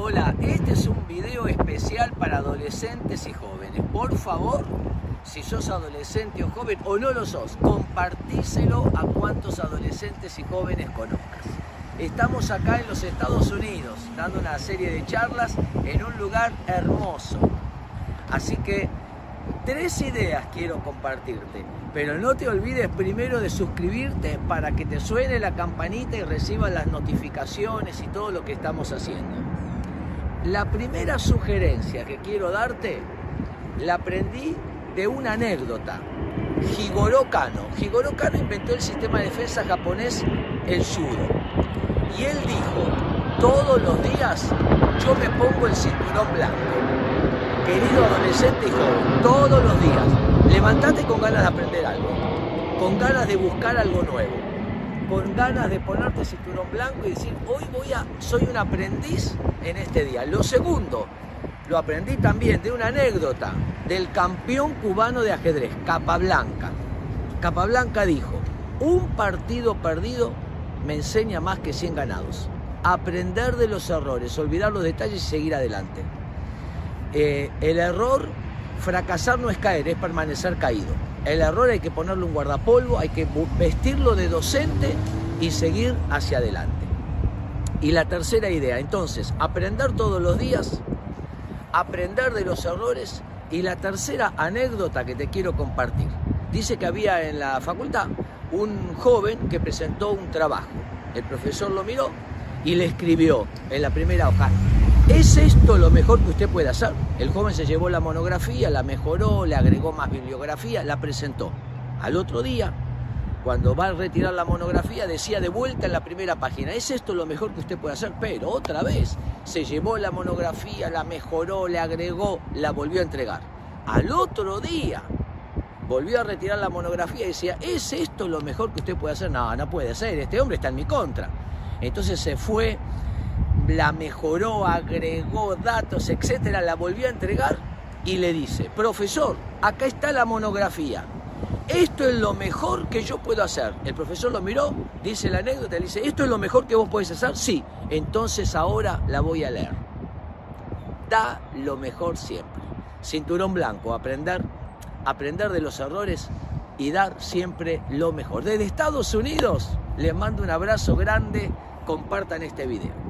Hola, este es un video especial para adolescentes y jóvenes. Por favor, si sos adolescente o joven o no lo sos, compartíselo a cuantos adolescentes y jóvenes conozcas. Estamos acá en los Estados Unidos dando una serie de charlas en un lugar hermoso. Así que tres ideas quiero compartirte, pero no te olvides primero de suscribirte para que te suene la campanita y recibas las notificaciones y todo lo que estamos haciendo. La primera sugerencia que quiero darte la aprendí de una anécdota. Higoro Kano. Higoro Kano inventó el sistema de defensa japonés, el judo. Y él dijo, todos los días yo me pongo el cinturón blanco querido adolescente y joven, todos los días, levantate con ganas de aprender algo, con ganas de buscar algo nuevo, con ganas de ponerte cinturón blanco y decir, hoy voy a, soy un aprendiz en este día. Lo segundo, lo aprendí también de una anécdota del campeón cubano de ajedrez, Capablanca. Capablanca dijo, un partido perdido me enseña más que 100 ganados. Aprender de los errores, olvidar los detalles y seguir adelante. Eh, el error, fracasar no es caer, es permanecer caído. El error hay que ponerle un guardapolvo, hay que vestirlo de docente y seguir hacia adelante. Y la tercera idea, entonces, aprender todos los días, aprender de los errores y la tercera anécdota que te quiero compartir. Dice que había en la facultad un joven que presentó un trabajo. El profesor lo miró y le escribió en la primera hoja, ¿Es esto lo mejor que usted puede hacer? El joven se llevó la monografía, la mejoró, le agregó más bibliografía, la presentó. Al otro día, cuando va a retirar la monografía, decía de vuelta en la primera página, ¿es esto lo mejor que usted puede hacer? Pero otra vez, se llevó la monografía, la mejoró, le agregó, la volvió a entregar. Al otro día, volvió a retirar la monografía y decía, ¿es esto lo mejor que usted puede hacer? No, no puede ser, este hombre está en mi contra. Entonces se fue la mejoró, agregó datos, etcétera, la volvió a entregar y le dice, profesor, acá está la monografía. Esto es lo mejor que yo puedo hacer. El profesor lo miró, dice la anécdota, le dice, ¿esto es lo mejor que vos podés hacer? Sí, entonces ahora la voy a leer. Da lo mejor siempre. Cinturón blanco, aprender, aprender de los errores y dar siempre lo mejor. Desde Estados Unidos les mando un abrazo grande, compartan este video.